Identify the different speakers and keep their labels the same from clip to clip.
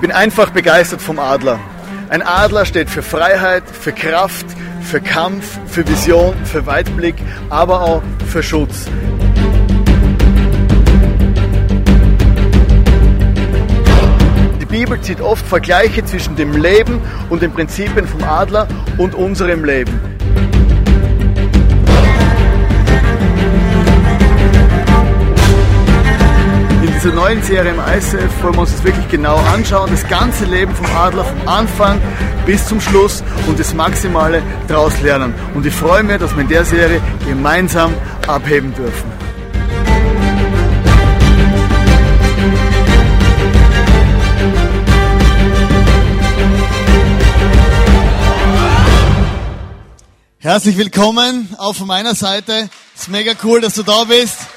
Speaker 1: bin einfach begeistert vom Adler. Ein Adler steht für Freiheit, für Kraft, für Kampf, für Vision, für Weitblick, aber auch für Schutz. Die Bibel zieht oft Vergleiche zwischen dem Leben und den Prinzipien vom Adler und unserem Leben. Dieser neuen Serie im ICF wollen wir uns das wirklich genau anschauen. Das ganze Leben vom Adler, vom Anfang bis zum Schluss und das Maximale daraus lernen. Und ich freue mich, dass wir in der Serie gemeinsam abheben dürfen. Herzlich willkommen auch von meiner Seite. Es ist mega cool, dass du da bist.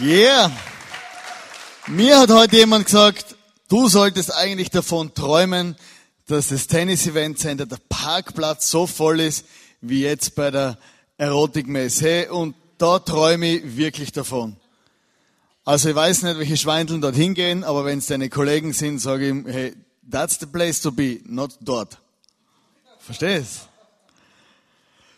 Speaker 1: Yeah. Mir hat heute jemand gesagt, du solltest eigentlich davon träumen, dass das Tennis Event Center, der Parkplatz so voll ist, wie jetzt bei der Erotikmesse. Und da träume ich wirklich davon. Also ich weiß nicht, welche Schweindeln dort hingehen, aber wenn es deine Kollegen sind, sage ich, hey, that's the place to be, not dort. Verstehst?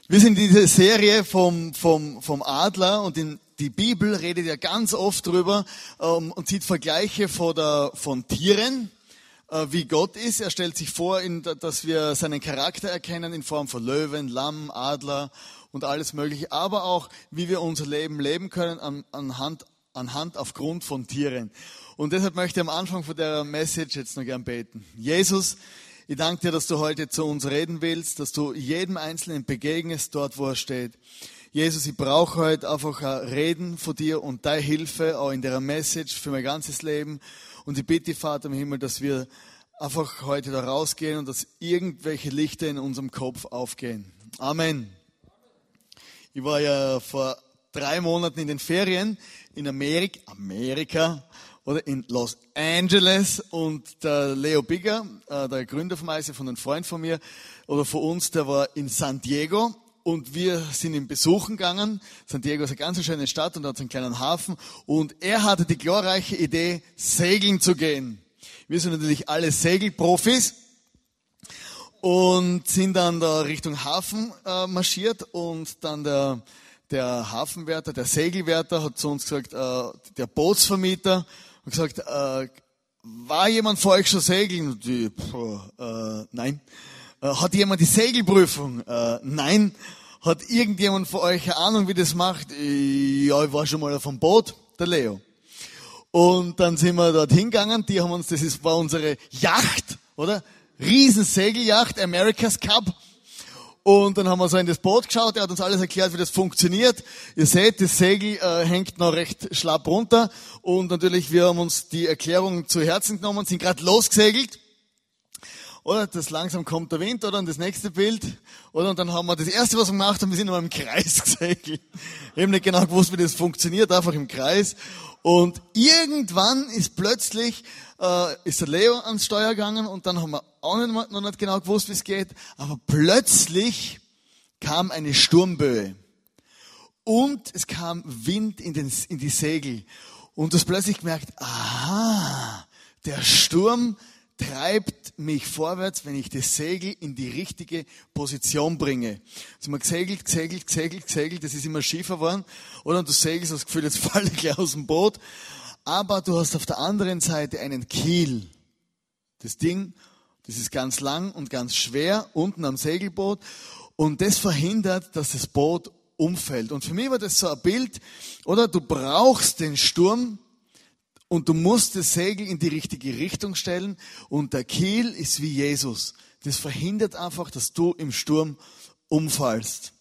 Speaker 1: Wir sind in dieser Serie vom, vom, vom Adler und in die Bibel redet ja ganz oft drüber ähm, und zieht Vergleiche von, der, von Tieren, äh, wie Gott ist. Er stellt sich vor, in, dass wir seinen Charakter erkennen in Form von Löwen, Lamm, Adler und alles Mögliche, aber auch, wie wir unser Leben leben können an, anhand, anhand aufgrund von Tieren. Und deshalb möchte ich am Anfang von der Message jetzt noch gern beten. Jesus, ich danke dir, dass du heute zu uns reden willst, dass du jedem Einzelnen begegnest dort, wo er steht. Jesus, ich brauche heute einfach ein Reden von dir und deine Hilfe auch in der Message für mein ganzes Leben. Und ich bitte, Vater im Himmel, dass wir einfach heute da rausgehen und dass irgendwelche Lichter in unserem Kopf aufgehen. Amen. Ich war ja vor drei Monaten in den Ferien in Amerika, Amerika oder in Los Angeles und der Leo Bigger, äh, der Gründer vom ICF von einem Freund von mir oder von uns, der war in San Diego und wir sind ihn besuchen gegangen. San Diego ist eine ganz schöne Stadt und hat einen kleinen Hafen. Und er hatte die glorreiche Idee, segeln zu gehen. Wir sind natürlich alle Segelprofis und sind dann da Richtung Hafen äh, marschiert und dann der, der Hafenwärter, der Segelwärter hat zu uns gesagt, äh, der Bootsvermieter hat gesagt, äh, war jemand vor euch schon segeln? Und die, pff, äh, nein. Äh, hat jemand die Segelprüfung? Äh, nein. Hat irgendjemand von euch eine Ahnung, wie das macht? Äh, ja, ich war schon mal auf dem Boot, der Leo. Und dann sind wir dort hingegangen, die haben uns, das ist, war unsere Yacht, oder? Riesensegelyacht, America's Cup. Und dann haben wir so in das Boot geschaut, er hat uns alles erklärt, wie das funktioniert. Ihr seht, das Segel äh, hängt noch recht schlapp runter. Und natürlich, wir haben uns die Erklärung zu Herzen genommen, sind gerade losgesegelt. Oder das langsam kommt der Wind, oder? Und das nächste Bild. Oder? Und dann haben wir das erste, was wir gemacht haben, wir sind immer im Kreis gesegelt. Ich habe nicht genau gewusst, wie das funktioniert, einfach im Kreis. Und irgendwann ist plötzlich, äh, ist der Leo ans Steuer gegangen und dann haben wir auch nicht, noch nicht genau gewusst, wie es geht. Aber plötzlich kam eine Sturmböe. Und es kam Wind in, den, in die Segel. Und du hast plötzlich gemerkt, aha, der Sturm treibt mich vorwärts, wenn ich das Segel in die richtige Position bringe. Also man gesegelt, gesegelt, gesegelt, gesegelt, das ist immer schiefer geworden. Oder du segelst, das Gefühl, jetzt falle ich gleich aus dem Boot. Aber du hast auf der anderen Seite einen Kiel. Das Ding, das ist ganz lang und ganz schwer, unten am Segelboot. Und das verhindert, dass das Boot umfällt. Und für mich war das so ein Bild, oder? Du brauchst den Sturm, und du musst das Segel in die richtige Richtung stellen und der Kiel ist wie Jesus. Das verhindert einfach, dass du im Sturm umfallst.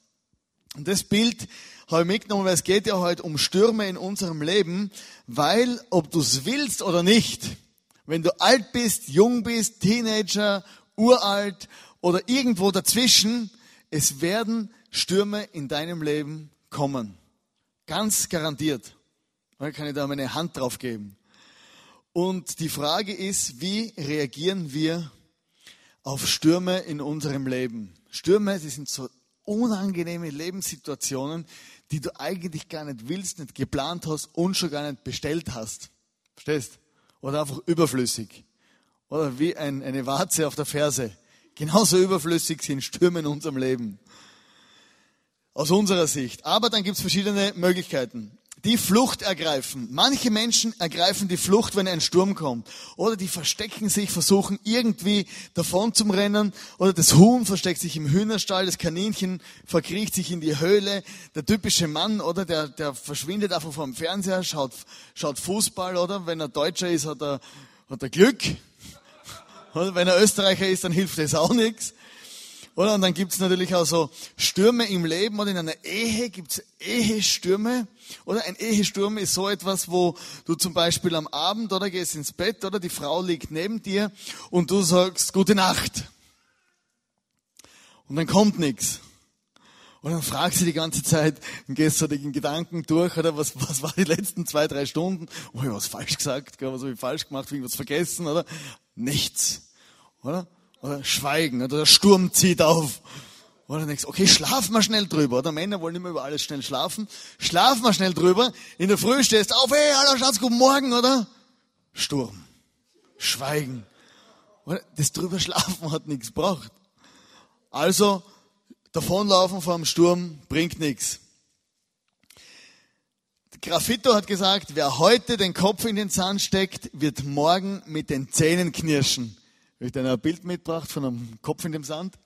Speaker 1: Und das Bild habe ich mitgenommen, weil es geht ja heute um Stürme in unserem Leben, weil ob du es willst oder nicht, wenn du alt bist, jung bist, Teenager, uralt oder irgendwo dazwischen, es werden Stürme in deinem Leben kommen. Ganz garantiert. Da kann ich da meine Hand drauf geben. Und die Frage ist, wie reagieren wir auf Stürme in unserem Leben? Stürme, die sind so unangenehme Lebenssituationen, die du eigentlich gar nicht willst, nicht geplant hast und schon gar nicht bestellt hast. Verstehst? oder einfach überflüssig. Oder wie ein, eine Warze auf der Ferse. Genauso überflüssig sind Stürme in unserem Leben. Aus unserer Sicht. Aber dann gibt es verschiedene Möglichkeiten die Flucht ergreifen. Manche Menschen ergreifen die Flucht, wenn ein Sturm kommt. Oder die verstecken sich, versuchen irgendwie davon zu rennen. Oder das Huhn versteckt sich im Hühnerstall, das Kaninchen verkriecht sich in die Höhle. Der typische Mann, oder der, der verschwindet einfach vom Fernseher, schaut, schaut Fußball, oder? Wenn er Deutscher ist, hat er, hat er Glück. Oder wenn er Österreicher ist, dann hilft das auch nichts. Oder? Und dann gibt's natürlich auch so Stürme im Leben oder in einer Ehe gibt's Ehestürme. Oder ein Ehesturm ist so etwas, wo du zum Beispiel am Abend oder gehst ins Bett oder die Frau liegt neben dir und du sagst Gute Nacht. Und dann kommt nichts. Und dann fragst du die ganze Zeit und gehst so den Gedanken durch, oder was, was war die letzten zwei, drei Stunden? Oh, ich was falsch gesagt, was habe ich falsch gemacht, irgendwas vergessen, oder? Nichts. Oder? Oder Schweigen, oder der Sturm zieht auf. Oder denkst, okay, schlaf mal schnell drüber. Oder Männer wollen immer über alles schnell schlafen. Schlaf mal schnell drüber. In der Früh stehst auf, hey, hallo Schatz, guten Morgen, oder? Sturm. Schweigen. Oder? Das drüber schlafen hat nichts gebracht. Also, davonlaufen vor dem Sturm bringt nichts. Graffito hat gesagt, wer heute den Kopf in den Sand steckt, wird morgen mit den Zähnen knirschen. Habe ich dir ein Bild mitgebracht von einem Kopf in dem Sand?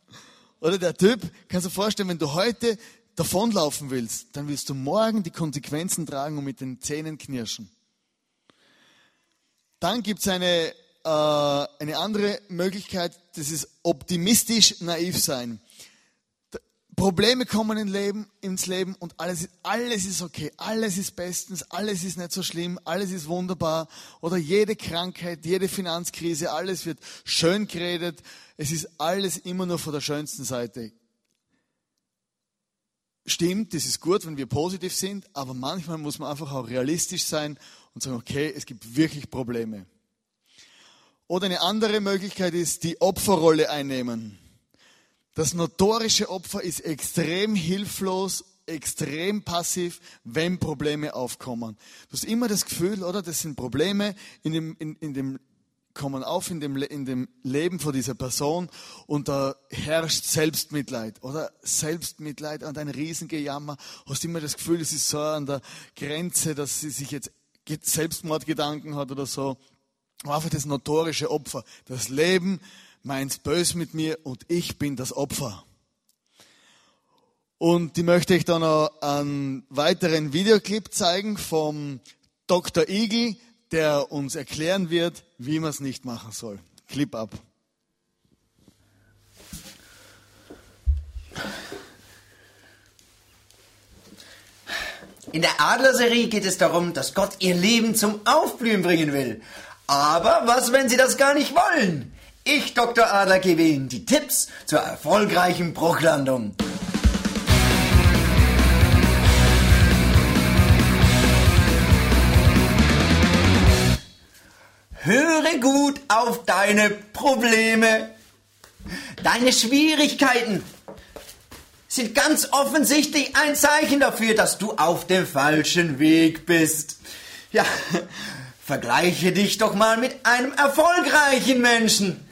Speaker 1: Oder der Typ, kannst du dir vorstellen, wenn du heute davonlaufen willst, dann willst du morgen die Konsequenzen tragen und mit den Zähnen knirschen. Dann gibt es eine, äh, eine andere Möglichkeit, das ist optimistisch naiv sein. Probleme kommen ins Leben, ins Leben und alles, alles ist okay, alles ist bestens, alles ist nicht so schlimm, alles ist wunderbar. Oder jede Krankheit, jede Finanzkrise, alles wird schön geredet. Es ist alles immer nur von der schönsten Seite. Stimmt, das ist gut, wenn wir positiv sind, aber manchmal muss man einfach auch realistisch sein und sagen, okay, es gibt wirklich Probleme. Oder eine andere Möglichkeit ist, die Opferrolle einnehmen. Das notorische Opfer ist extrem hilflos, extrem passiv, wenn Probleme aufkommen. Du hast immer das Gefühl, oder? Das sind Probleme in dem, in, in dem kommen auf in dem, in dem Leben von dieser Person und da herrscht Selbstmitleid oder Selbstmitleid und ein Riesengejammer. Hast immer das Gefühl, es ist so an der Grenze, dass sie sich jetzt Selbstmordgedanken hat oder so. Einfach das notorische Opfer. Das Leben meint's böse mit mir und ich bin das Opfer. Und die möchte ich dann noch einen weiteren Videoclip zeigen vom Dr. Igel, der uns erklären wird, wie man es nicht machen soll. Clip ab.
Speaker 2: In der Adlerserie geht es darum, dass Gott ihr Leben zum Aufblühen bringen will. Aber was, wenn sie das gar nicht wollen? Ich, Dr. Adler, gebe Ihnen die Tipps zur erfolgreichen Bruchlandung. Höre gut auf deine Probleme. Deine Schwierigkeiten sind ganz offensichtlich ein Zeichen dafür, dass du auf dem falschen Weg bist. Ja, vergleiche dich doch mal mit einem erfolgreichen Menschen.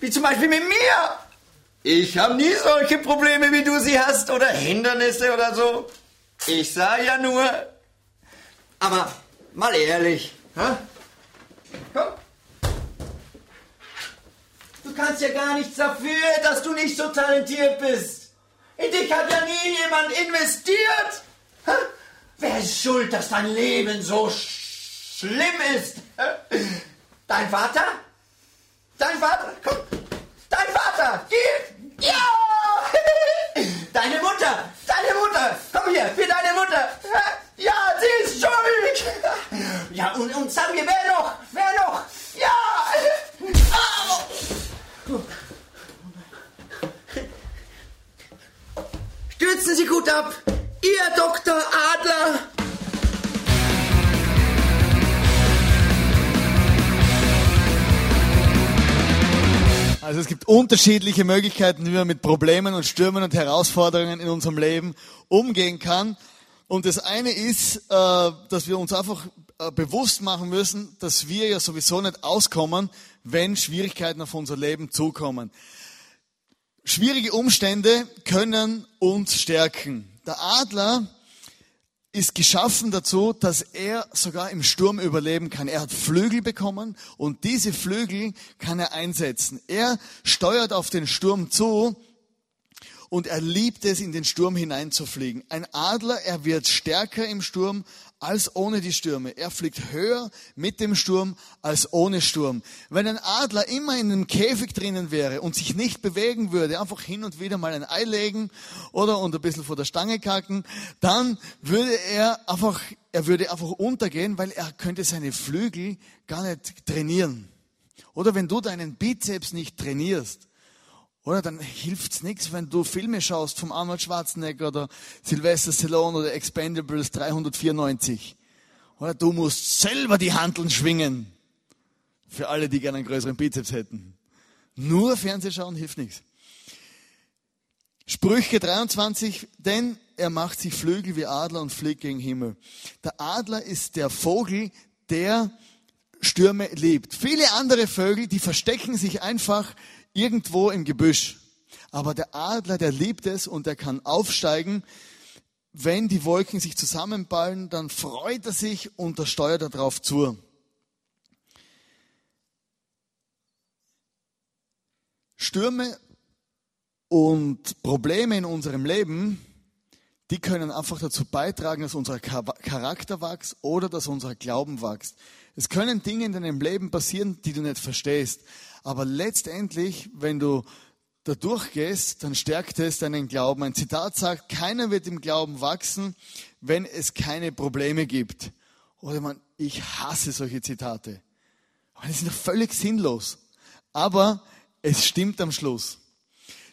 Speaker 2: Wie zum Beispiel mit mir. Ich habe nie solche Probleme, wie du sie hast, oder Hindernisse oder so. Ich sah ja nur. Aber mal ehrlich, hä? Komm. Du kannst ja gar nichts dafür, dass du nicht so talentiert bist. In dich hat ja nie jemand investiert. Hä? Wer ist schuld, dass dein Leben so sch schlimm ist? Dein Vater? Dein Vater, komm. Dein Vater, geh. Ja. Deine Mutter, deine Mutter, komm hier, für deine Mutter. Ja, sie ist schuld. Ja, und, und sag mir, wer noch? Wer noch? Ja. Stürzen Sie gut ab, Ihr Dr. Adler.
Speaker 1: Also es gibt unterschiedliche Möglichkeiten, wie man mit Problemen und Stürmen und Herausforderungen in unserem Leben umgehen kann. Und das eine ist, äh, dass wir uns einfach äh, bewusst machen müssen, dass wir ja sowieso nicht auskommen, wenn Schwierigkeiten auf unser Leben zukommen. Schwierige Umstände können uns stärken. Der Adler ist geschaffen dazu, dass er sogar im Sturm überleben kann. Er hat Flügel bekommen und diese Flügel kann er einsetzen. Er steuert auf den Sturm zu und er liebt es, in den Sturm hineinzufliegen. Ein Adler, er wird stärker im Sturm als ohne die Stürme. Er fliegt höher mit dem Sturm als ohne Sturm. Wenn ein Adler immer in einem Käfig drinnen wäre und sich nicht bewegen würde, einfach hin und wieder mal ein Ei legen oder und ein bisschen vor der Stange kacken, dann würde er einfach, er würde einfach untergehen, weil er könnte seine Flügel gar nicht trainieren. Oder wenn du deinen Bizeps nicht trainierst, oder dann hilft's nichts, wenn du Filme schaust vom Arnold Schwarzenegger oder Sylvester Stallone oder Expendables 394. Oder du musst selber die Handeln schwingen. Für alle, die gerne einen größeren Bizeps hätten. Nur Fernsehschauen hilft nichts. Sprüche 23, denn er macht sich Flügel wie Adler und fliegt gegen Himmel. Der Adler ist der Vogel, der Stürme liebt. Viele andere Vögel, die verstecken sich einfach irgendwo im Gebüsch. Aber der Adler, der liebt es und er kann aufsteigen. Wenn die Wolken sich zusammenballen, dann freut er sich und er steuert darauf zu. Stürme und Probleme in unserem Leben, die können einfach dazu beitragen, dass unser Charakter wächst oder dass unser Glauben wächst. Es können Dinge in deinem Leben passieren, die du nicht verstehst. Aber letztendlich, wenn du da durchgehst, dann stärkt es deinen Glauben. Ein Zitat sagt, keiner wird im Glauben wachsen, wenn es keine Probleme gibt. Oder man, ich hasse solche Zitate. Die sind doch völlig sinnlos. Aber es stimmt am Schluss.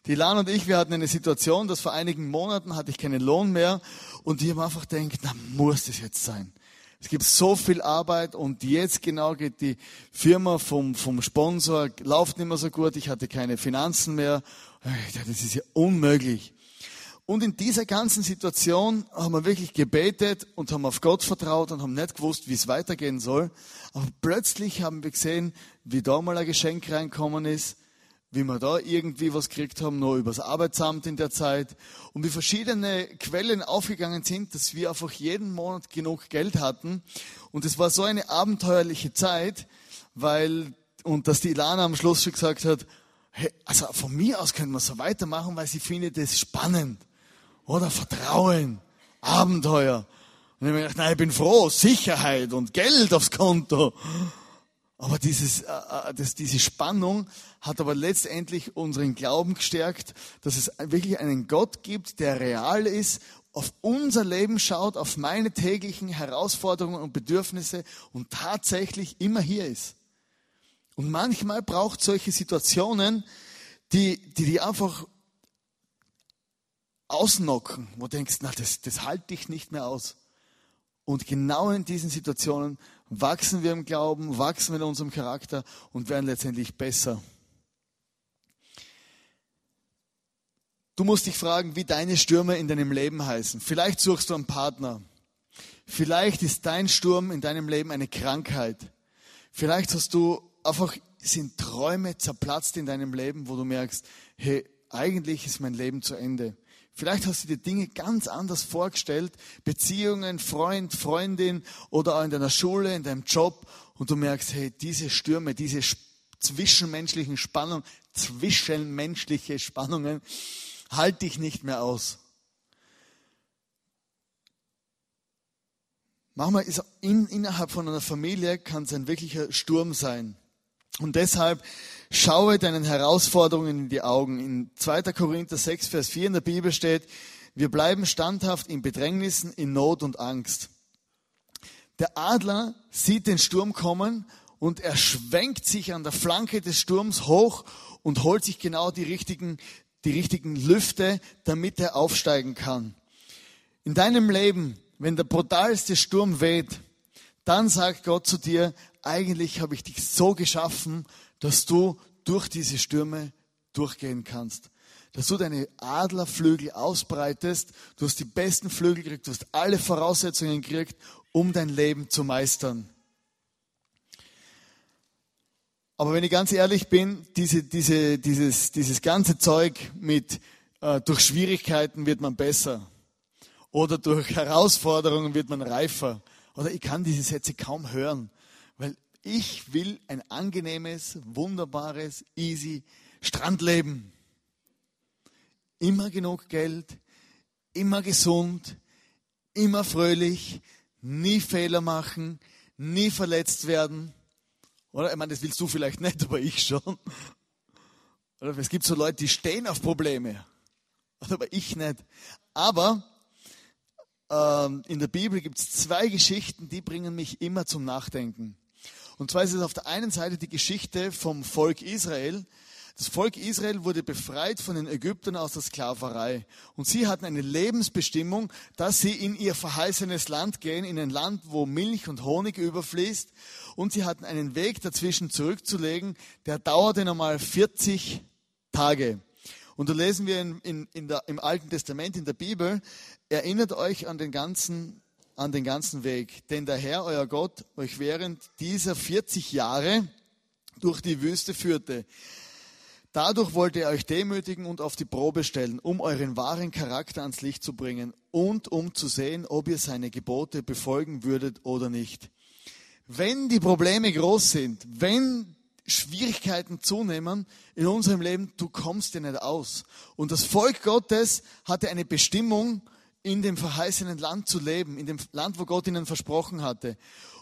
Speaker 1: Die Lan und ich, wir hatten eine Situation, dass vor einigen Monaten hatte ich keinen Lohn mehr und ich habe einfach gedacht, na muss das jetzt sein. Es gibt so viel Arbeit und jetzt genau geht die Firma vom, vom Sponsor, läuft nicht mehr so gut, ich hatte keine Finanzen mehr. Das ist ja unmöglich. Und in dieser ganzen Situation haben wir wirklich gebetet und haben auf Gott vertraut und haben nicht gewusst, wie es weitergehen soll. Aber plötzlich haben wir gesehen, wie da mal ein Geschenk reinkommen ist, wie wir da irgendwie was gekriegt haben, nur übers Arbeitsamt in der Zeit und wie verschiedene Quellen aufgegangen sind, dass wir einfach jeden Monat genug Geld hatten. Und es war so eine abenteuerliche Zeit, weil, und dass die Ilana am Schluss schon gesagt hat, hey, also von mir aus können wir so weitermachen, weil sie findet es spannend. Oder Vertrauen, Abenteuer. Und ich habe mir gedacht, nein, ich bin froh, Sicherheit und Geld aufs Konto. Aber dieses, äh, äh, das, diese Spannung hat aber letztendlich unseren Glauben gestärkt, dass es wirklich einen Gott gibt, der real ist, auf unser Leben schaut, auf meine täglichen Herausforderungen und Bedürfnisse und tatsächlich immer hier ist. Und manchmal braucht solche Situationen, die die, die einfach ausnocken, wo du denkst, na, das, das halte ich nicht mehr aus. Und genau in diesen Situationen wachsen wir im Glauben, wachsen wir in unserem Charakter und werden letztendlich besser. Du musst dich fragen, wie deine Stürme in deinem Leben heißen. Vielleicht suchst du einen Partner. Vielleicht ist dein Sturm in deinem Leben eine Krankheit. Vielleicht hast du einfach, sind Träume zerplatzt in deinem Leben, wo du merkst, hey, eigentlich ist mein Leben zu Ende. Vielleicht hast du dir Dinge ganz anders vorgestellt, Beziehungen, Freund, Freundin oder auch in deiner Schule, in deinem Job und du merkst, hey, diese Stürme, diese zwischenmenschlichen Spannungen, zwischenmenschliche Spannungen halte ich nicht mehr aus. Manchmal ist in, innerhalb von einer Familie kann es ein wirklicher Sturm sein. Und deshalb schaue deinen Herausforderungen in die Augen. In 2. Korinther 6, Vers 4 in der Bibel steht, wir bleiben standhaft in Bedrängnissen, in Not und Angst. Der Adler sieht den Sturm kommen und er schwenkt sich an der Flanke des Sturms hoch und holt sich genau die richtigen, die richtigen Lüfte, damit er aufsteigen kann. In deinem Leben, wenn der brutalste Sturm weht, dann sagt Gott zu dir, eigentlich habe ich dich so geschaffen, dass du durch diese Stürme durchgehen kannst. Dass du deine Adlerflügel ausbreitest, du hast die besten Flügel gekriegt, du hast alle Voraussetzungen gekriegt, um dein Leben zu meistern. Aber wenn ich ganz ehrlich bin, diese, diese, dieses, dieses ganze Zeug mit äh, durch Schwierigkeiten wird man besser oder durch Herausforderungen wird man reifer. Oder ich kann diese Sätze kaum hören, weil ich will ein angenehmes, wunderbares, easy Strandleben. Immer genug Geld, immer gesund, immer fröhlich, nie Fehler machen, nie verletzt werden. Oder? Ich meine, das willst du vielleicht nicht, aber ich schon. Oder es gibt so Leute, die stehen auf Probleme. Aber ich nicht. Aber ähm, in der Bibel gibt es zwei Geschichten, die bringen mich immer zum Nachdenken. Und zwar ist es auf der einen Seite die Geschichte vom Volk Israel, das Volk Israel wurde befreit von den Ägyptern aus der Sklaverei. Und sie hatten eine Lebensbestimmung, dass sie in ihr verheißenes Land gehen, in ein Land, wo Milch und Honig überfließt. Und sie hatten einen Weg dazwischen zurückzulegen, der dauerte nochmal 40 Tage. Und da lesen wir in, in, in der, im Alten Testament, in der Bibel, erinnert euch an den ganzen an den ganzen Weg. Denn der Herr, euer Gott, euch während dieser 40 Jahre durch die Wüste führte. Dadurch wollte er euch demütigen und auf die Probe stellen, um euren wahren Charakter ans Licht zu bringen und um zu sehen, ob ihr seine Gebote befolgen würdet oder nicht. Wenn die Probleme groß sind, wenn Schwierigkeiten zunehmen in unserem Leben, du kommst dir nicht aus. Und das Volk Gottes hatte eine Bestimmung, in dem verheißenen Land zu leben, in dem Land, wo Gott ihnen versprochen hatte.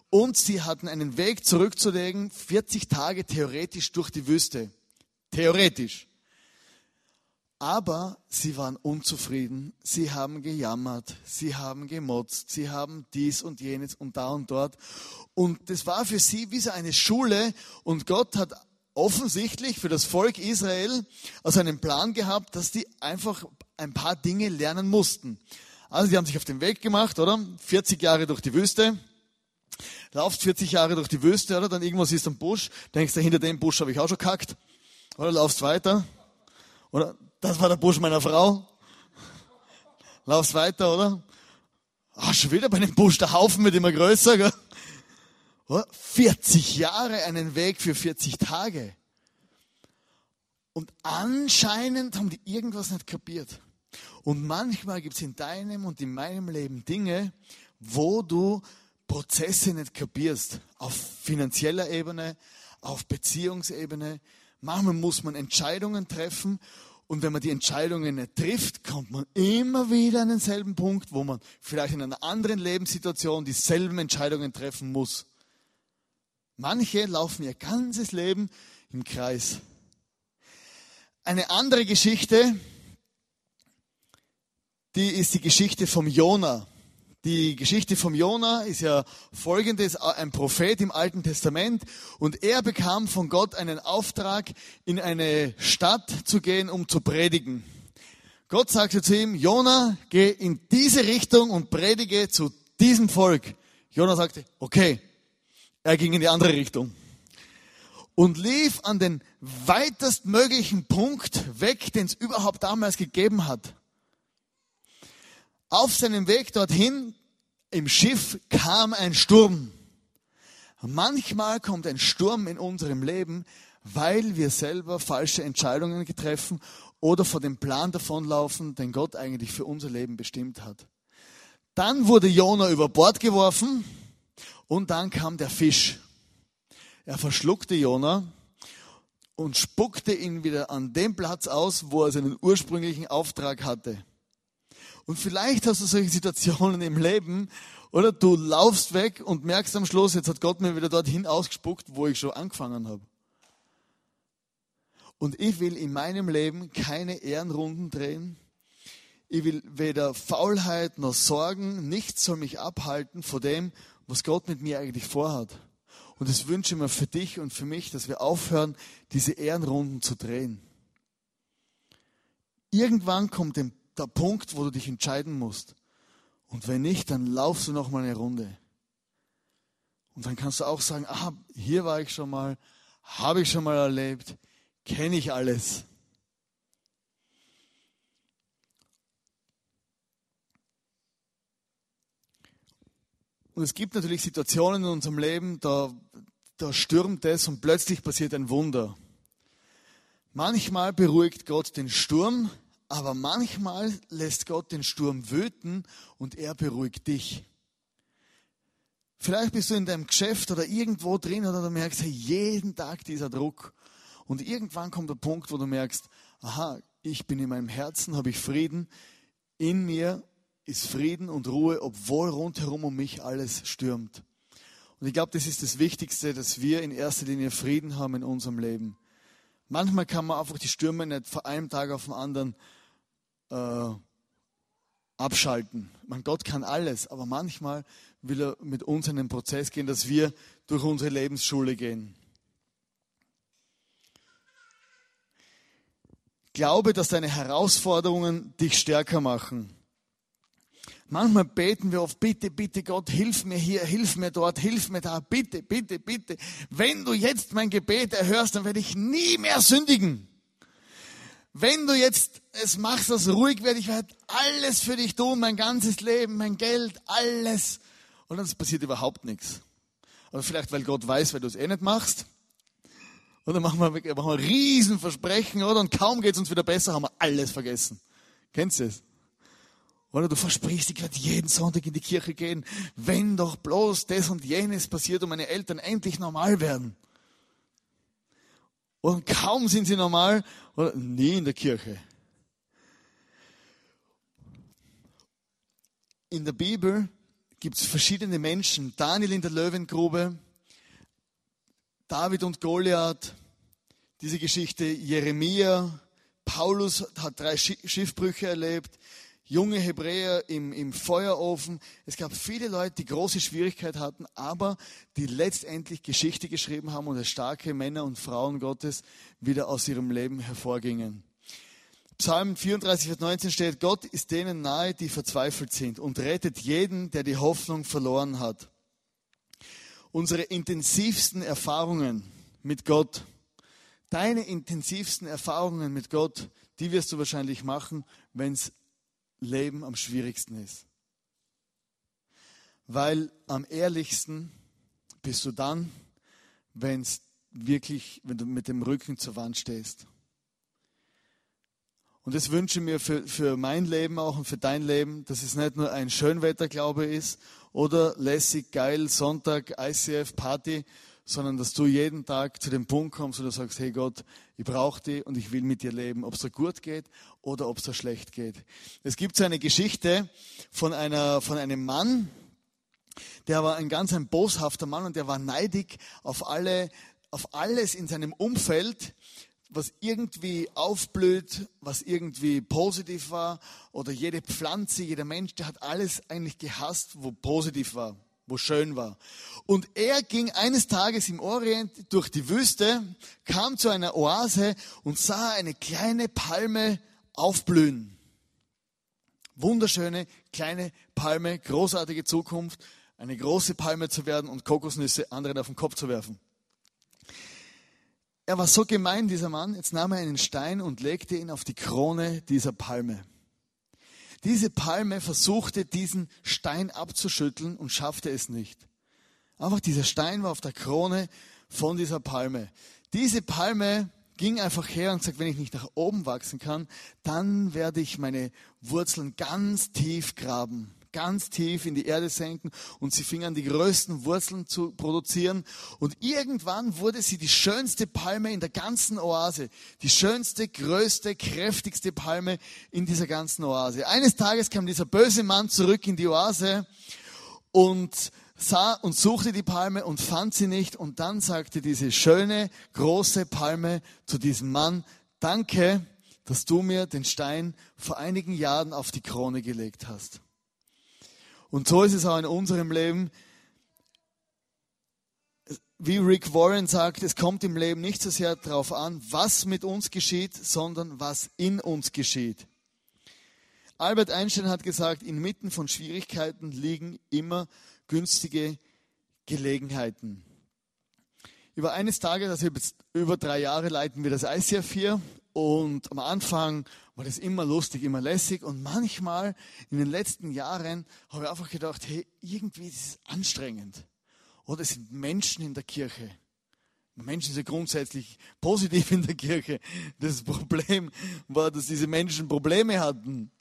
Speaker 1: Und sie hatten einen Weg zurückzulegen, 40 Tage theoretisch durch die Wüste. Theoretisch. Aber sie waren unzufrieden, sie haben gejammert, sie haben gemotzt, sie haben dies und jenes und da und dort. Und das war für sie wie so eine Schule und Gott hat offensichtlich für das Volk Israel also einen Plan gehabt, dass die einfach ein paar Dinge lernen mussten. Also die haben sich auf den Weg gemacht, oder? 40 Jahre durch die Wüste. Lauft 40 Jahre durch die Wüste, oder? Dann irgendwo siehst du einen Busch, denkst du, hinter dem Busch habe ich auch schon kackt. Oder laufst weiter. Oder das war der Busch meiner Frau. Laufst weiter, oder? Ah, schon wieder bei dem Busch, der Haufen wird immer größer. Gell? Oder? 40 Jahre einen Weg für 40 Tage. Und anscheinend haben die irgendwas nicht kapiert. Und manchmal gibt es in deinem und in meinem Leben Dinge, wo du Prozesse nicht kapierst. Auf finanzieller Ebene, auf Beziehungsebene, Manchmal muss man Entscheidungen treffen und wenn man die Entscheidungen nicht trifft, kommt man immer wieder an denselben Punkt, wo man vielleicht in einer anderen Lebenssituation dieselben Entscheidungen treffen muss. Manche laufen ihr ganzes Leben im Kreis. Eine andere Geschichte, die ist die Geschichte vom Jona. Die Geschichte vom Jona ist ja folgendes, ein Prophet im Alten Testament und er bekam von Gott einen Auftrag, in eine Stadt zu gehen, um zu predigen. Gott sagte zu ihm, Jona, geh in diese Richtung und predige zu diesem Volk. Jona sagte, okay. Er ging in die andere Richtung und lief an den weitestmöglichen Punkt weg, den es überhaupt damals gegeben hat. Auf seinem Weg dorthin im Schiff kam ein Sturm. Manchmal kommt ein Sturm in unserem Leben, weil wir selber falsche Entscheidungen treffen oder vor dem Plan davonlaufen, den Gott eigentlich für unser Leben bestimmt hat. Dann wurde Jona über Bord geworfen und dann kam der Fisch. Er verschluckte Jona und spuckte ihn wieder an dem Platz aus, wo er seinen ursprünglichen Auftrag hatte. Und vielleicht hast du solche Situationen im Leben, oder du laufst weg und merkst am Schluss, jetzt hat Gott mir wieder dorthin ausgespuckt, wo ich schon angefangen habe. Und ich will in meinem Leben keine Ehrenrunden drehen. Ich will weder Faulheit noch Sorgen, nichts soll mich abhalten vor dem, was Gott mit mir eigentlich vorhat. Und das wünsche ich mir für dich und für mich, dass wir aufhören, diese Ehrenrunden zu drehen. Irgendwann kommt ein der Punkt, wo du dich entscheiden musst. Und wenn nicht, dann laufst du noch mal eine Runde. Und dann kannst du auch sagen, ah, hier war ich schon mal, habe ich schon mal erlebt, kenne ich alles. Und es gibt natürlich Situationen in unserem Leben, da, da stürmt es und plötzlich passiert ein Wunder. Manchmal beruhigt Gott den Sturm, aber manchmal lässt Gott den Sturm wüten und er beruhigt dich. Vielleicht bist du in deinem Geschäft oder irgendwo drin oder du merkst, hey, jeden Tag dieser Druck. Und irgendwann kommt der Punkt, wo du merkst, aha, ich bin in meinem Herzen, habe ich Frieden. In mir ist Frieden und Ruhe, obwohl rundherum um mich alles stürmt. Und ich glaube, das ist das Wichtigste, dass wir in erster Linie Frieden haben in unserem Leben. Manchmal kann man einfach die Stürme nicht von einem Tag auf den anderen äh, abschalten. Man, Gott kann alles, aber manchmal will er mit uns in den Prozess gehen, dass wir durch unsere Lebensschule gehen. Glaube, dass deine Herausforderungen dich stärker machen. Manchmal beten wir oft, bitte, bitte Gott, hilf mir hier, hilf mir dort, hilf mir da, bitte, bitte, bitte. Wenn du jetzt mein Gebet erhörst, dann werde ich nie mehr sündigen. Wenn du jetzt es machst, dass ruhig werde, ich werde alles für dich tun, mein ganzes Leben, mein Geld, alles. Und dann passiert überhaupt nichts. Oder vielleicht, weil Gott weiß, weil du es eh nicht machst. Oder machen wir, machen wir Riesenversprechen, oder? Und kaum geht es uns wieder besser, haben wir alles vergessen. Kennst du es? Oder du versprichst, ich werde jeden Sonntag in die Kirche gehen, wenn doch bloß das und jenes passiert und meine Eltern endlich normal werden. Und kaum sind sie normal, oder nie in der Kirche. In der Bibel gibt es verschiedene Menschen. Daniel in der Löwengrube, David und Goliath, diese Geschichte Jeremia, Paulus hat drei Schiffbrüche erlebt, junge Hebräer im, im Feuerofen. Es gab viele Leute, die große Schwierigkeit hatten, aber die letztendlich Geschichte geschrieben haben und als starke Männer und Frauen Gottes wieder aus ihrem Leben hervorgingen. Psalm 34, Vers 19 steht, Gott ist denen nahe, die verzweifelt sind und rettet jeden, der die Hoffnung verloren hat. Unsere intensivsten Erfahrungen mit Gott, deine intensivsten Erfahrungen mit Gott, die wirst du wahrscheinlich machen, wenn es Leben am schwierigsten ist. Weil am ehrlichsten bist du dann, wenn es wirklich, wenn du mit dem Rücken zur Wand stehst. Und das wünsche ich mir für, für mein Leben auch und für dein Leben, dass es nicht nur ein Schönwetterglaube ist oder lässig, geil, Sonntag, ICF, Party, sondern dass du jeden Tag zu dem Punkt kommst, wo du sagst, hey Gott, ich brauche dich und ich will mit dir leben, ob es dir gut geht oder ob es dir schlecht geht. Es gibt so eine Geschichte von, einer, von einem Mann, der war ein ganz ein boshafter Mann und der war neidig auf, alle, auf alles in seinem Umfeld, was irgendwie aufblüht, was irgendwie positiv war oder jede Pflanze, jeder Mensch, der hat alles eigentlich gehasst, wo positiv war wo schön war. Und er ging eines Tages im Orient durch die Wüste, kam zu einer Oase und sah eine kleine Palme aufblühen. Wunderschöne kleine Palme, großartige Zukunft, eine große Palme zu werden und Kokosnüsse anderen auf den Kopf zu werfen. Er war so gemein, dieser Mann. Jetzt nahm er einen Stein und legte ihn auf die Krone dieser Palme. Diese Palme versuchte diesen Stein abzuschütteln und schaffte es nicht. Einfach dieser Stein war auf der Krone von dieser Palme. Diese Palme ging einfach her und sagt, wenn ich nicht nach oben wachsen kann, dann werde ich meine Wurzeln ganz tief graben ganz tief in die Erde senken und sie fing an, die größten Wurzeln zu produzieren. Und irgendwann wurde sie die schönste Palme in der ganzen Oase. Die schönste, größte, kräftigste Palme in dieser ganzen Oase. Eines Tages kam dieser böse Mann zurück in die Oase und sah und suchte die Palme und fand sie nicht. Und dann sagte diese schöne, große Palme zu diesem Mann, danke, dass du mir den Stein vor einigen Jahren auf die Krone gelegt hast. Und so ist es auch in unserem Leben. Wie Rick Warren sagt, es kommt im Leben nicht so sehr darauf an, was mit uns geschieht, sondern was in uns geschieht. Albert Einstein hat gesagt, inmitten von Schwierigkeiten liegen immer günstige Gelegenheiten. über eines Tages, also über drei Jahre leiten wir das ICF hier und am Anfang war das immer lustig, immer lässig und manchmal in den letzten Jahren habe ich einfach gedacht, hey, irgendwie ist es anstrengend. Oder es sind Menschen in der Kirche. Menschen sind grundsätzlich positiv in der Kirche. Das Problem war, dass diese Menschen Probleme hatten,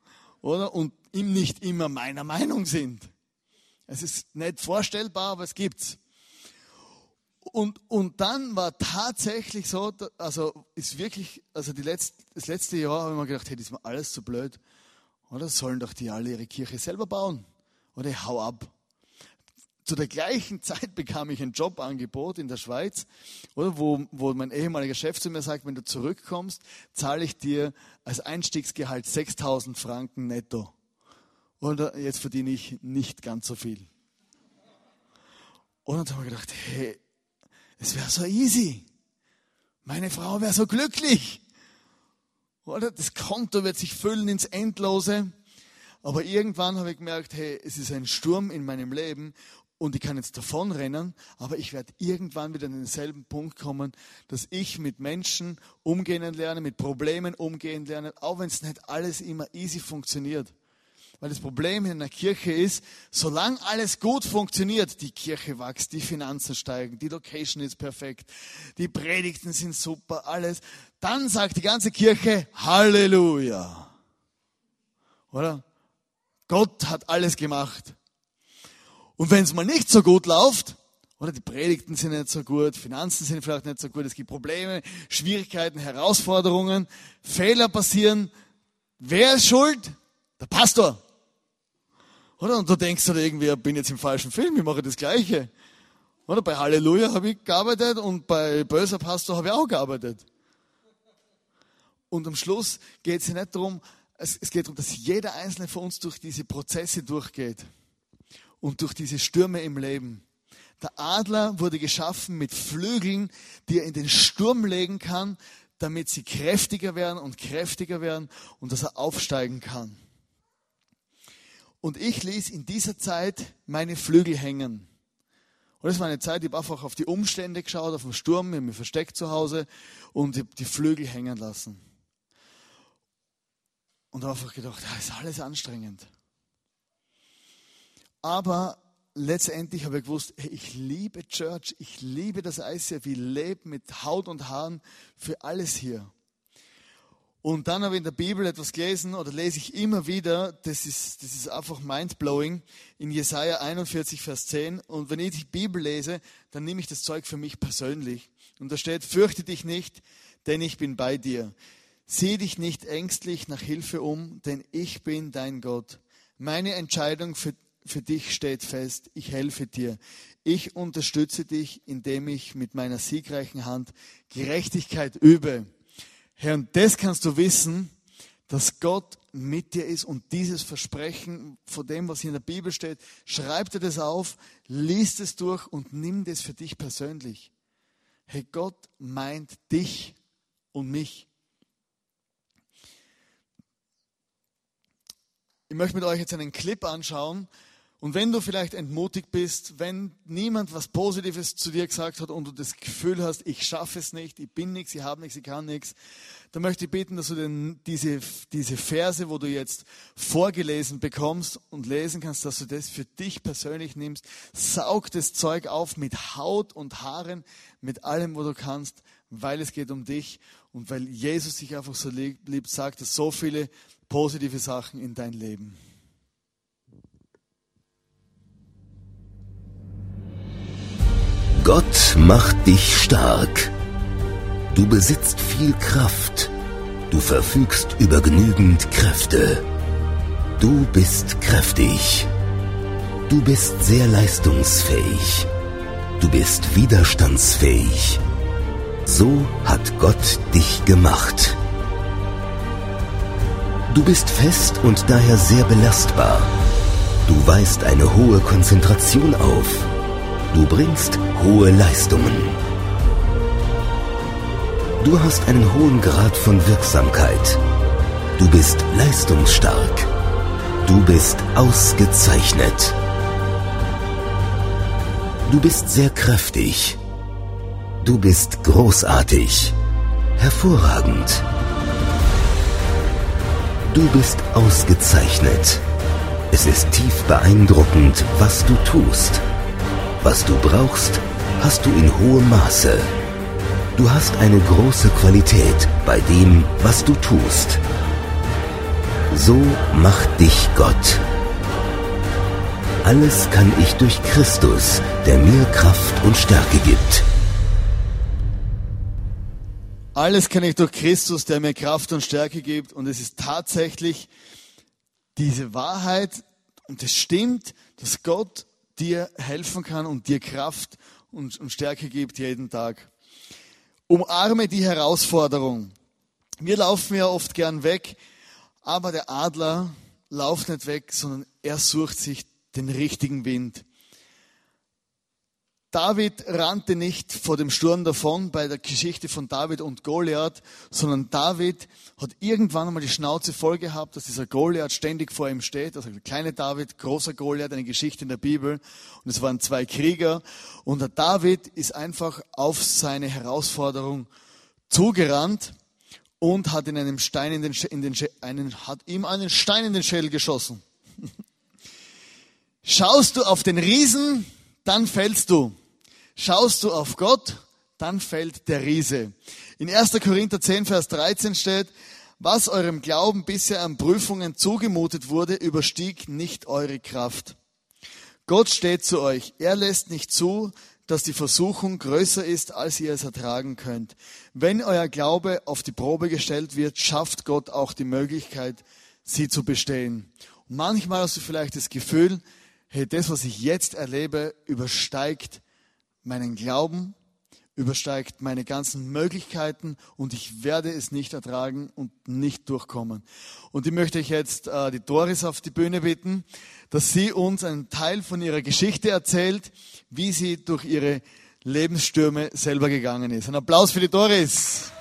Speaker 1: oder? Und ihm nicht immer meiner Meinung sind. Es ist nicht vorstellbar, aber es gibt's. Und, und dann war tatsächlich so, also ist wirklich, also die letzte, das letzte Jahr habe ich mir gedacht, hey, das ist mir alles zu blöd. Oder sollen doch die alle ihre Kirche selber bauen? Oder ich hau ab. Zu der gleichen Zeit bekam ich ein Jobangebot in der Schweiz, oder, wo, wo mein ehemaliger Chef zu mir sagt, wenn du zurückkommst, zahle ich dir als Einstiegsgehalt 6000 Franken netto. Oder jetzt verdiene ich nicht ganz so viel. Und dann habe ich gedacht, hey, es wäre so easy. Meine Frau wäre so glücklich. Oder das Konto wird sich füllen ins Endlose. Aber irgendwann habe ich gemerkt, hey, es ist ein Sturm in meinem Leben und ich kann jetzt davonrennen, aber ich werde irgendwann wieder an denselben Punkt kommen, dass ich mit Menschen umgehen lerne, mit Problemen umgehen lerne, auch wenn es nicht alles immer easy funktioniert. Weil das Problem in einer Kirche ist, solange alles gut funktioniert, die Kirche wächst, die Finanzen steigen, die Location ist perfekt, die Predigten sind super, alles, dann sagt die ganze Kirche Halleluja. Oder? Gott hat alles gemacht. Und wenn es mal nicht so gut läuft, oder die Predigten sind nicht so gut, Finanzen sind vielleicht nicht so gut, es gibt Probleme, Schwierigkeiten, Herausforderungen, Fehler passieren. Wer ist schuld? Der Pastor. Oder? Und du denkst dir irgendwie, ich bin jetzt im falschen Film, ich mache das Gleiche. Oder? Bei Halleluja habe ich gearbeitet und bei Böser Pastor habe ich auch gearbeitet. Und am Schluss geht es ja nicht darum, es, es geht darum, dass jeder Einzelne von uns durch diese Prozesse durchgeht und durch diese Stürme im Leben. Der Adler wurde geschaffen mit Flügeln, die er in den Sturm legen kann, damit sie kräftiger werden und kräftiger werden und dass er aufsteigen kann. Und ich ließ in dieser Zeit meine Flügel hängen. Und das war eine Zeit, ich habe einfach auf die Umstände geschaut, auf den Sturm, ich habe mich versteckt zu Hause und ich habe die Flügel hängen lassen. Und habe einfach gedacht, das ist alles anstrengend. Aber letztendlich habe ich gewusst, ich liebe Church, ich liebe das ICF, ich lebe mit Haut und Haaren für alles hier. Und dann habe ich in der Bibel etwas gelesen oder lese ich immer wieder, das ist, das ist einfach mindblowing, in Jesaja 41, Vers 10. Und wenn ich die Bibel lese, dann nehme ich das Zeug für mich persönlich. Und da steht, fürchte dich nicht, denn ich bin bei dir. Sieh dich nicht ängstlich nach Hilfe um, denn ich bin dein Gott. Meine Entscheidung für, für dich steht fest. Ich helfe dir. Ich unterstütze dich, indem ich mit meiner siegreichen Hand Gerechtigkeit übe. Herr, und das kannst du wissen, dass Gott mit dir ist und dieses Versprechen von dem, was hier in der Bibel steht, schreib dir das auf, liest es durch und nimm das für dich persönlich. Hey, Gott meint dich und mich. Ich möchte mit euch jetzt einen Clip anschauen, und wenn du vielleicht entmutigt bist, wenn niemand was Positives zu dir gesagt hat und du das Gefühl hast, ich schaffe es nicht, ich bin nichts, ich habe nichts, ich kann nichts, dann möchte ich beten, dass du den, diese, diese Verse, wo du jetzt vorgelesen bekommst und lesen kannst, dass du das für dich persönlich nimmst. Saug das Zeug auf mit Haut und Haaren, mit allem, wo du kannst, weil es geht um dich und weil Jesus sich einfach so liebt, sagt es so viele positive Sachen in dein Leben.
Speaker 3: Gott macht dich stark. Du besitzt viel Kraft. Du verfügst über genügend Kräfte. Du bist kräftig. Du bist sehr leistungsfähig. Du bist widerstandsfähig. So hat Gott dich gemacht. Du bist fest und daher sehr belastbar. Du weist eine hohe Konzentration auf. Du bringst hohe Leistungen. Du hast einen hohen Grad von Wirksamkeit. Du bist leistungsstark. Du bist ausgezeichnet. Du bist sehr kräftig. Du bist großartig, hervorragend. Du bist ausgezeichnet. Es ist tief beeindruckend, was du tust. Was du brauchst, hast du in hohem Maße. Du hast eine große Qualität bei dem, was du tust. So macht dich Gott. Alles kann ich durch Christus, der mir Kraft und Stärke gibt.
Speaker 1: Alles kann ich durch Christus, der mir Kraft und Stärke gibt. Und es ist tatsächlich diese Wahrheit und es stimmt, dass Gott dir helfen kann und dir Kraft und, Stärke gibt jeden Tag. Umarme die Herausforderung. Wir laufen ja oft gern weg, aber der Adler lauft nicht weg, sondern er sucht sich den richtigen Wind. David rannte nicht vor dem Sturm davon bei der Geschichte von David und Goliath, sondern David hat irgendwann einmal die Schnauze voll gehabt, dass dieser Goliath ständig vor ihm steht. Also der kleine David, großer Goliath, eine Geschichte in der Bibel. Und es waren zwei Krieger. Und der David ist einfach auf seine Herausforderung zugerannt und hat in einem Stein in den, in den einen, hat ihm einen Stein in den Schädel geschossen. Schaust du auf den Riesen, dann fällst du. Schaust du auf Gott, dann fällt der Riese. In 1. Korinther 10, Vers 13 steht, was eurem Glauben bisher an Prüfungen zugemutet wurde, überstieg nicht eure Kraft. Gott steht zu euch. Er lässt nicht zu, dass die Versuchung größer ist, als ihr es ertragen könnt. Wenn euer Glaube auf die Probe gestellt wird, schafft Gott auch die Möglichkeit, sie zu bestehen. Und manchmal hast du vielleicht das Gefühl, hey, das, was ich jetzt erlebe, übersteigt meinen Glauben, übersteigt meine ganzen Möglichkeiten und ich werde es nicht ertragen und nicht durchkommen. Und ich möchte euch jetzt äh, die Doris auf die Bühne bitten, dass sie uns einen Teil von ihrer Geschichte erzählt, wie sie durch ihre Lebensstürme selber gegangen ist. Ein Applaus für die Doris.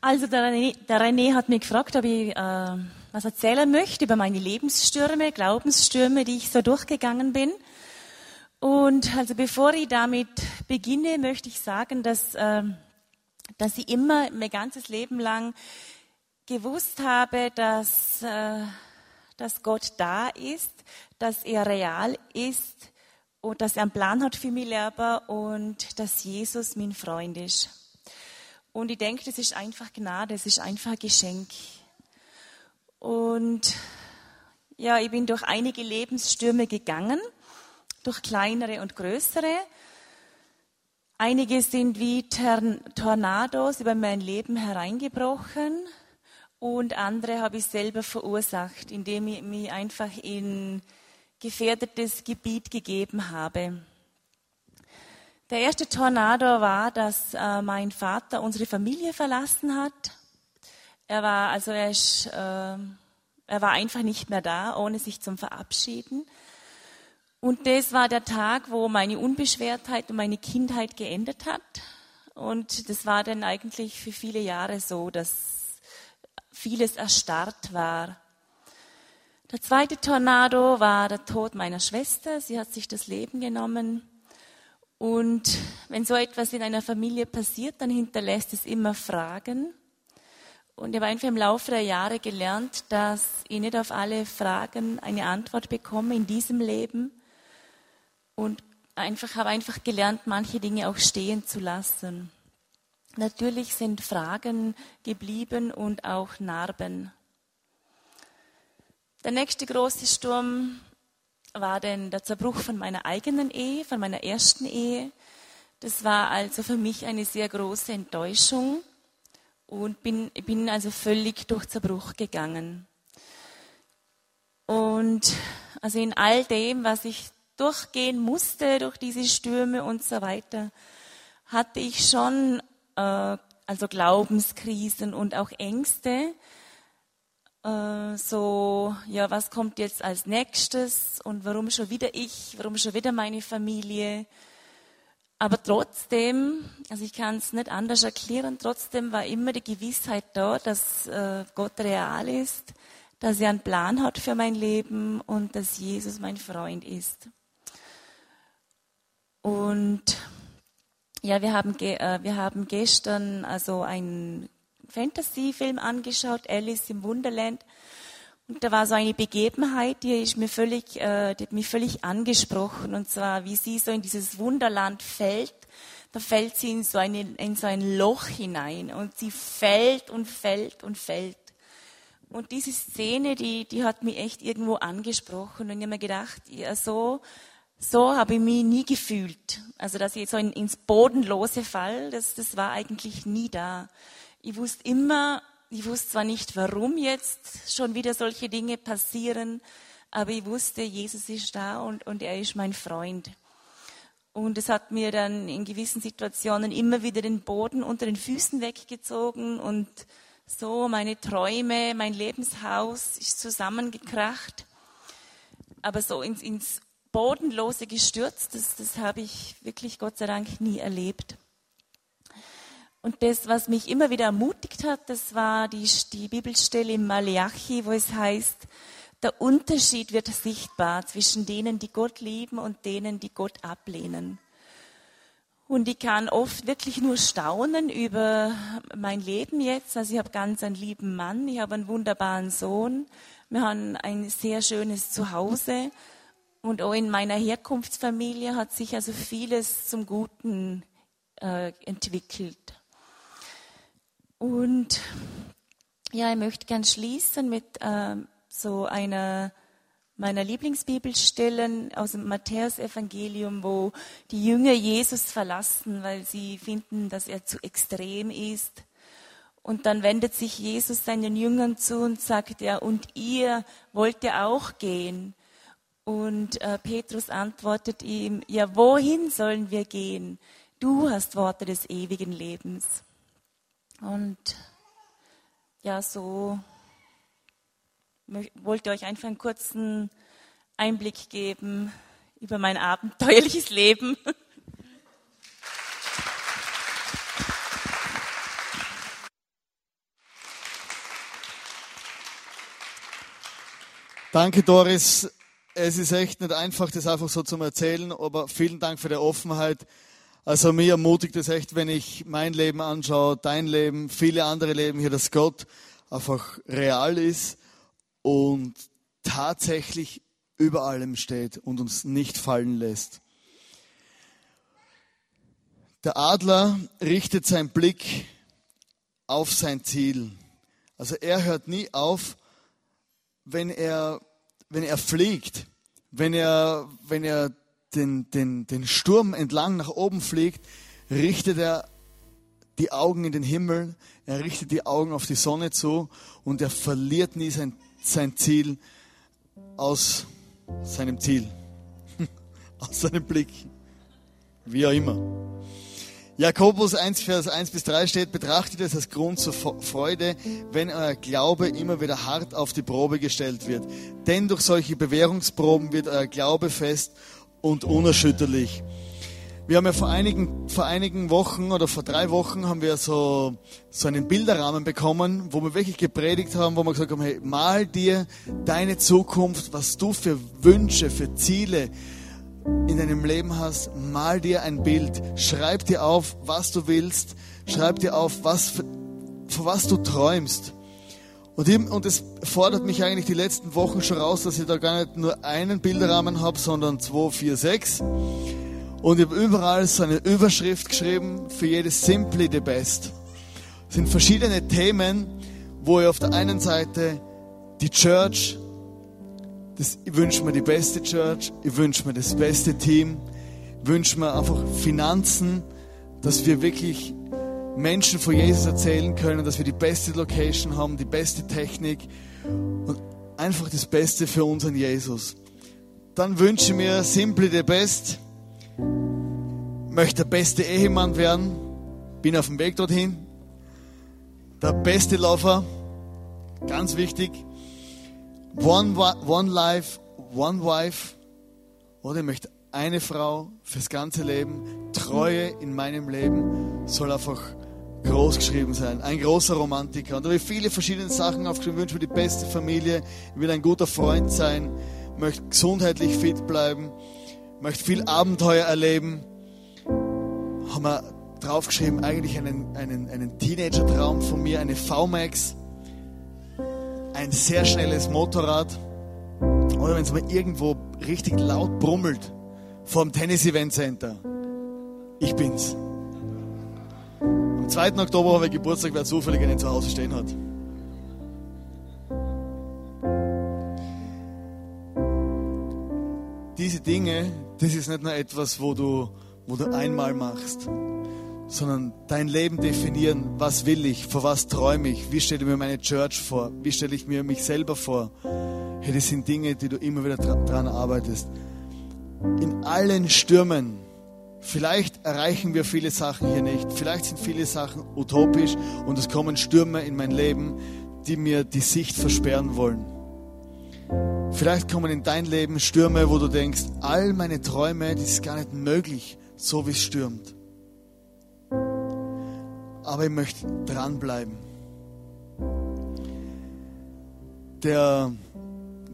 Speaker 4: Also der René, der René hat mich gefragt, ob ich äh, was erzählen möchte über meine Lebensstürme, Glaubensstürme, die ich so durchgegangen bin. Und also bevor ich damit beginne, möchte ich sagen, dass, äh, dass ich immer mein ganzes Leben lang gewusst habe, dass, äh, dass Gott da ist, dass er real ist und dass er einen Plan hat für mich selber und dass Jesus mein Freund ist. Und ich denke, das ist einfach Gnade, das ist einfach ein Geschenk. Und ja, ich bin durch einige Lebensstürme gegangen, durch kleinere und größere. Einige sind wie Tornados über mein Leben hereingebrochen und andere habe ich selber verursacht, indem ich mich einfach in gefährdetes Gebiet gegeben habe. Der erste Tornado war, dass äh, mein Vater unsere Familie verlassen hat er war, also er, ist, äh, er war einfach nicht mehr da, ohne sich zum Verabschieden. Und das war der Tag, wo meine Unbeschwertheit und meine Kindheit geendet hat. Und das war dann eigentlich für viele Jahre so, dass vieles erstarrt war. Der zweite Tornado war der Tod meiner Schwester. Sie hat sich das Leben genommen. Und wenn so etwas in einer Familie passiert, dann hinterlässt es immer Fragen. Und ich habe einfach im Laufe der Jahre gelernt, dass ich nicht auf alle Fragen eine Antwort bekomme in diesem Leben. Und einfach habe einfach gelernt, manche Dinge auch stehen zu lassen. Natürlich sind Fragen geblieben und auch Narben. Der nächste große Sturm war dann der Zerbruch von meiner eigenen Ehe, von meiner ersten Ehe. Das war also für mich eine sehr große Enttäuschung und bin, bin also völlig durch Zerbruch gegangen. Und also in all dem, was ich durchgehen musste, durch diese Stürme und so weiter, hatte ich schon äh, also Glaubenskrisen und auch Ängste. Äh, so, ja, was kommt jetzt als nächstes und warum schon wieder ich, warum schon wieder meine Familie? Aber trotzdem, also ich kann es nicht anders erklären, trotzdem war immer die Gewissheit da, dass äh, Gott real ist, dass er einen Plan hat für mein Leben und dass Jesus mein Freund ist. Und ja, wir haben, äh, wir haben gestern also einen Fantasy-Film angeschaut, Alice im Wunderland. Und da war so eine Begebenheit, die, ist mir völlig, äh, die hat mich völlig angesprochen. Und zwar, wie sie so in dieses Wunderland fällt. Da fällt sie in so, eine, in so ein Loch hinein. Und sie fällt und fällt und fällt. Und diese Szene, die, die hat mich echt irgendwo angesprochen. Und ich habe mir gedacht, ja, so, so habe ich mich nie gefühlt. Also, dass ich so in, ins Bodenlose fall, das, das war eigentlich nie da. Ich wusste immer, ich wusste zwar nicht, warum jetzt schon wieder solche Dinge passieren, aber ich wusste, Jesus ist da und, und er ist mein Freund. Und es hat mir dann in gewissen Situationen immer wieder den Boden unter den Füßen weggezogen und so meine Träume, mein Lebenshaus ist zusammengekracht. Aber so ins, ins Bodenlose gestürzt, das, das habe ich wirklich Gott sei Dank nie erlebt. Und das, was mich immer wieder ermutigt hat, das war die, die Bibelstelle im Malachi, wo es heißt, der Unterschied wird sichtbar zwischen denen, die Gott lieben und denen, die Gott ablehnen. Und ich kann oft wirklich nur staunen über mein Leben jetzt. Also ich habe ganz einen lieben Mann, ich habe einen wunderbaren Sohn, wir haben ein sehr schönes Zuhause und auch in meiner Herkunftsfamilie hat sich also vieles zum Guten äh, entwickelt. Und ja, ich möchte gern schließen mit äh, so einer meiner Lieblingsbibelstellen aus dem Matthäusevangelium, wo die Jünger Jesus verlassen, weil sie finden, dass er zu extrem ist. Und dann wendet sich Jesus seinen Jüngern zu und sagt er, und ihr wollt ja auch gehen. Und äh, Petrus antwortet ihm, ja, wohin sollen wir gehen? Du hast Worte des ewigen Lebens. Und ja, so wollte euch einfach einen kurzen Einblick geben über mein abenteuerliches Leben.
Speaker 1: Danke, Doris. Es ist echt nicht einfach, das einfach so zu erzählen, aber vielen Dank für die Offenheit. Also mir ermutigt es echt, wenn ich mein Leben anschaue, dein Leben, viele andere Leben hier, dass Gott einfach real ist und tatsächlich über allem steht und uns nicht fallen lässt. Der Adler richtet seinen Blick auf sein Ziel. Also er hört nie auf, wenn er, wenn er fliegt, wenn er, wenn er den, den, den Sturm entlang nach oben fliegt, richtet er die Augen in den Himmel, er richtet die Augen auf die Sonne zu und er verliert nie sein, sein Ziel aus seinem Ziel, aus seinem Blick, wie auch immer. Jakobus 1, Vers 1 bis 3 steht, betrachtet es als Grund zur Freude, wenn euer Glaube immer wieder hart auf die Probe gestellt wird. Denn durch solche Bewährungsproben wird euer Glaube fest und unerschütterlich. Wir haben ja vor einigen, vor einigen Wochen oder vor drei Wochen haben wir so, so einen Bilderrahmen bekommen, wo wir wirklich gepredigt haben, wo wir gesagt haben, hey, mal dir deine Zukunft, was du für Wünsche, für Ziele in deinem Leben hast, mal dir ein Bild, schreib dir auf, was du willst, schreib dir auf, was, vor was du träumst. Und, eben, und es fordert mich eigentlich die letzten Wochen schon raus, dass ich da gar nicht nur einen Bilderrahmen habe, sondern zwei, vier, sechs. Und ich habe überall so eine Überschrift geschrieben für jedes Simply the Best. Es sind verschiedene Themen, wo ich auf der einen Seite die Church, das, ich wünsche mir die beste Church, ich wünsche mir das beste Team, ich wünsche mir einfach Finanzen, dass wir wirklich Menschen von Jesus erzählen können, dass wir die beste Location haben, die beste Technik und einfach das Beste für unseren Jesus. Dann wünsche mir simply the best. Möchte der beste Ehemann werden. Bin auf dem Weg dorthin. Der beste Laufer. Ganz wichtig. One, one life, one wife. Oder ich möchte eine Frau fürs ganze Leben. Treue in meinem Leben soll einfach groß geschrieben sein. Ein großer Romantiker. Und da habe ich viele verschiedene Sachen aufgeschrieben. Ich wünsche mir die beste Familie. Ich will ein guter Freund sein. Möchte gesundheitlich fit bleiben. Möchte viel Abenteuer erleben. Haben wir draufgeschrieben, eigentlich einen, einen, einen Teenager-Traum von mir, eine VMAX. Ein sehr schnelles Motorrad. Oder wenn es mal irgendwo richtig laut brummelt vor Tennis Event Center. Ich bin's. Am 2. Oktober habe ich Geburtstag, wer zufällig einen zu Hause stehen hat. Diese Dinge, das ist nicht nur etwas, wo du, wo du einmal machst, sondern dein Leben definieren, was will ich, vor was träume ich, wie stelle ich mir meine Church vor, wie stelle ich mir mich selber vor. Hey, das sind Dinge, die du immer wieder dran arbeitest. In allen Stürmen, vielleicht erreichen wir viele Sachen hier nicht, vielleicht sind viele Sachen utopisch und es kommen Stürme in mein Leben, die mir die Sicht versperren wollen. Vielleicht kommen in dein Leben Stürme, wo du denkst, all meine Träume, das ist gar nicht möglich, so wie es stürmt. Aber ich möchte dranbleiben. Der,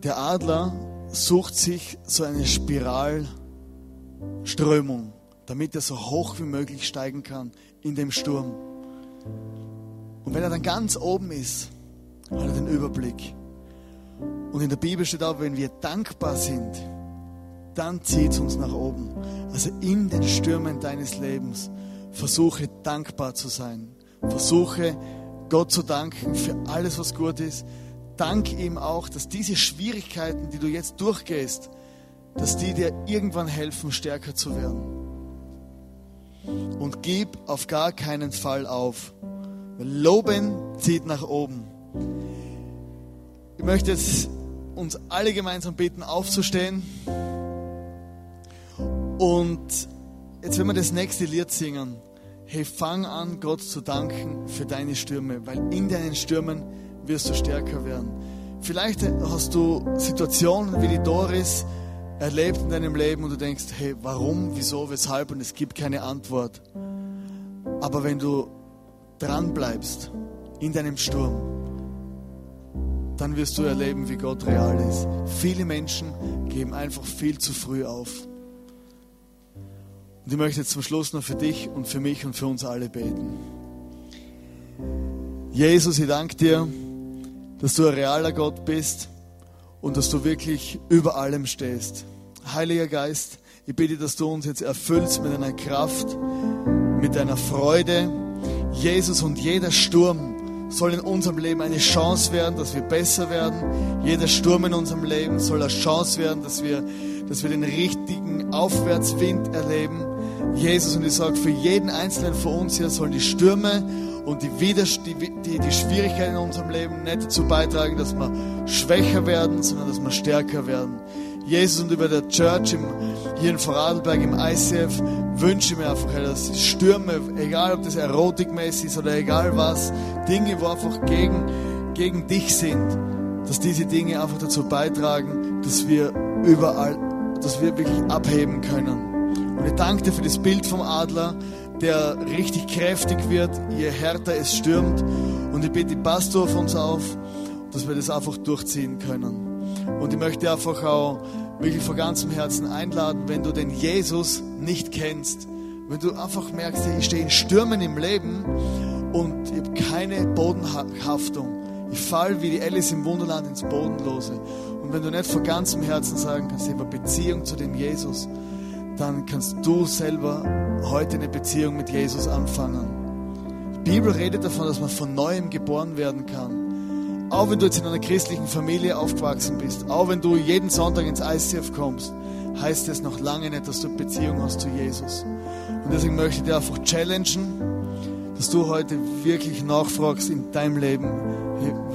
Speaker 1: der Adler sucht sich so eine Spiralströmung, damit er so hoch wie möglich steigen kann in dem Sturm. Und wenn er dann ganz oben ist, hat er den Überblick. Und in der Bibel steht auch, wenn wir dankbar sind, dann zieht es uns nach oben. Also in den Stürmen deines Lebens versuche dankbar zu sein. Versuche Gott zu danken für alles, was gut ist. Dank ihm auch, dass diese Schwierigkeiten, die du jetzt durchgehst, dass die dir irgendwann helfen, stärker zu werden. Und gib auf gar keinen Fall auf. Loben zieht nach oben. Ich möchte jetzt uns alle gemeinsam bitten, aufzustehen. Und jetzt, wenn wir das nächste Lied singen, hey, fang an, Gott zu danken für deine Stürme, weil in deinen Stürmen wirst du stärker werden. Vielleicht hast du Situationen wie die Doris erlebt in deinem Leben und du denkst, hey, warum, wieso, weshalb und es gibt keine Antwort. Aber wenn du dran bleibst in deinem Sturm, dann wirst du erleben, wie Gott real ist. Viele Menschen geben einfach viel zu früh auf. Und ich möchte jetzt zum Schluss noch für dich und für mich und für uns alle beten. Jesus, ich danke dir, dass du ein realer Gott bist und dass du wirklich über allem stehst. Heiliger Geist, ich bitte, dass du uns jetzt erfüllst mit deiner Kraft, mit deiner Freude. Jesus und jeder Sturm, soll in unserem Leben eine Chance werden, dass wir besser werden. Jeder Sturm in unserem Leben soll eine Chance werden, dass wir, dass wir den richtigen Aufwärtswind erleben. Jesus, und ich sage, für jeden Einzelnen von uns hier sollen die Stürme und die, Widers die, die, die Schwierigkeiten in unserem Leben nicht dazu beitragen, dass wir schwächer werden, sondern dass wir stärker werden. Jesus und über der Church im, hier in Vorarlberg im ICF wünsche mir einfach, dass Stürme, egal ob das erotikmäßig ist oder egal was, Dinge, wo einfach gegen, gegen dich sind, dass diese Dinge einfach dazu beitragen, dass wir überall, dass wir wirklich abheben können. Und ich danke dir für das Bild vom Adler, der richtig kräftig wird, je härter es stürmt. Und ich bitte, passt du auf uns auf, dass wir das einfach durchziehen können. Und ich möchte einfach auch wirklich von ganzem Herzen einladen, wenn du den Jesus nicht kennst, wenn du einfach merkst, ich stehe in Stürmen im Leben und ich habe keine Bodenhaftung. Ich fall wie die Alice im Wunderland ins Bodenlose. Und wenn du nicht von ganzem Herzen sagen kannst, ich habe eine Beziehung zu dem Jesus, dann kannst du selber heute eine Beziehung mit Jesus anfangen. Die Bibel redet davon, dass man von neuem geboren werden kann. Auch wenn du jetzt in einer christlichen Familie aufgewachsen bist, auch wenn du jeden Sonntag ins ICF kommst, heißt es noch lange nicht, dass du Beziehung hast zu Jesus. Und deswegen möchte ich dir einfach challengen, dass du heute wirklich nachfragst in deinem Leben,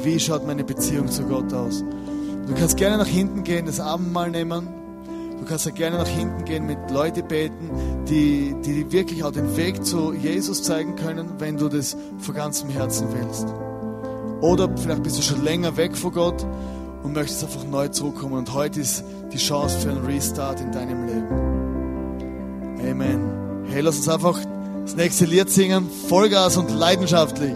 Speaker 1: wie schaut meine Beziehung zu Gott aus. Du kannst gerne nach hinten gehen, das Abendmahl nehmen. Du kannst ja gerne nach hinten gehen, mit Leuten beten, die, die wirklich auch den Weg zu Jesus zeigen können, wenn du das von ganzem Herzen willst. Oder vielleicht bist du schon länger weg von Gott und möchtest einfach neu zurückkommen. Und heute ist die Chance für einen Restart in deinem Leben. Amen. Hey, lass uns einfach
Speaker 5: das nächste Lied singen, Vollgas und leidenschaftlich.